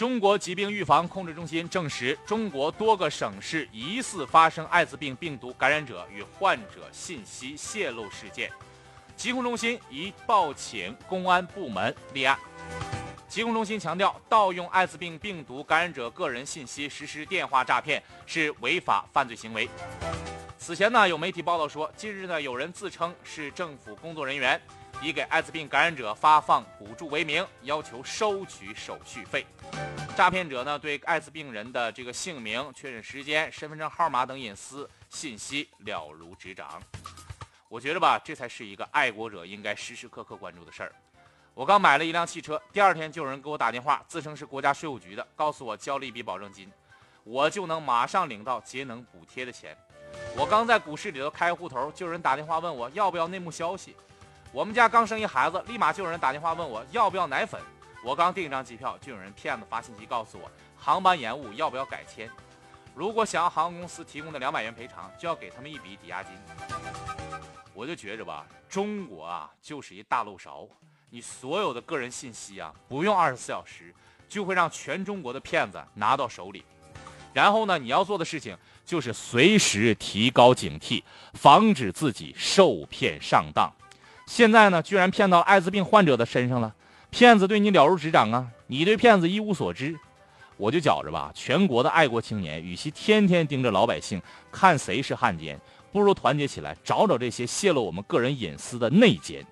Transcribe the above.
中国疾病预防控制中心证实，中国多个省市疑似发生艾滋病病毒感染者与患者信息泄露事件，疾控中心已报请公安部门立案。疾控中心强调，盗用艾滋病病毒感染者个人信息实施电话诈骗是违法犯罪行为。此前呢，有媒体报道说，近日呢，有人自称是政府工作人员。以给艾滋病感染者发放补助为名，要求收取手续费。诈骗者呢，对艾滋病人的这个姓名、确诊时间、身份证号码等隐私信息了如指掌。我觉得吧，这才是一个爱国者应该时时刻刻关注的事儿。我刚买了一辆汽车，第二天就有人给我打电话，自称是国家税务局的，告诉我交了一笔保证金，我就能马上领到节能补贴的钱。我刚在股市里头开户头，就有人打电话问我要不要内幕消息。我们家刚生一孩子，立马就有人打电话问我要不要奶粉。我刚订一张机票，就有人骗子发信息告诉我航班延误要不要改签。如果想要航空公司提供的两百元赔偿，就要给他们一笔抵押金。我就觉着吧，中国啊就是一大漏勺，你所有的个人信息啊，不用二十四小时，就会让全中国的骗子拿到手里。然后呢，你要做的事情就是随时提高警惕，防止自己受骗上当。现在呢，居然骗到艾滋病患者的身上了，骗子对你了如指掌啊，你对骗子一无所知。我就觉着吧，全国的爱国青年，与其天天盯着老百姓看谁是汉奸，不如团结起来找找这些泄露我们个人隐私的内奸。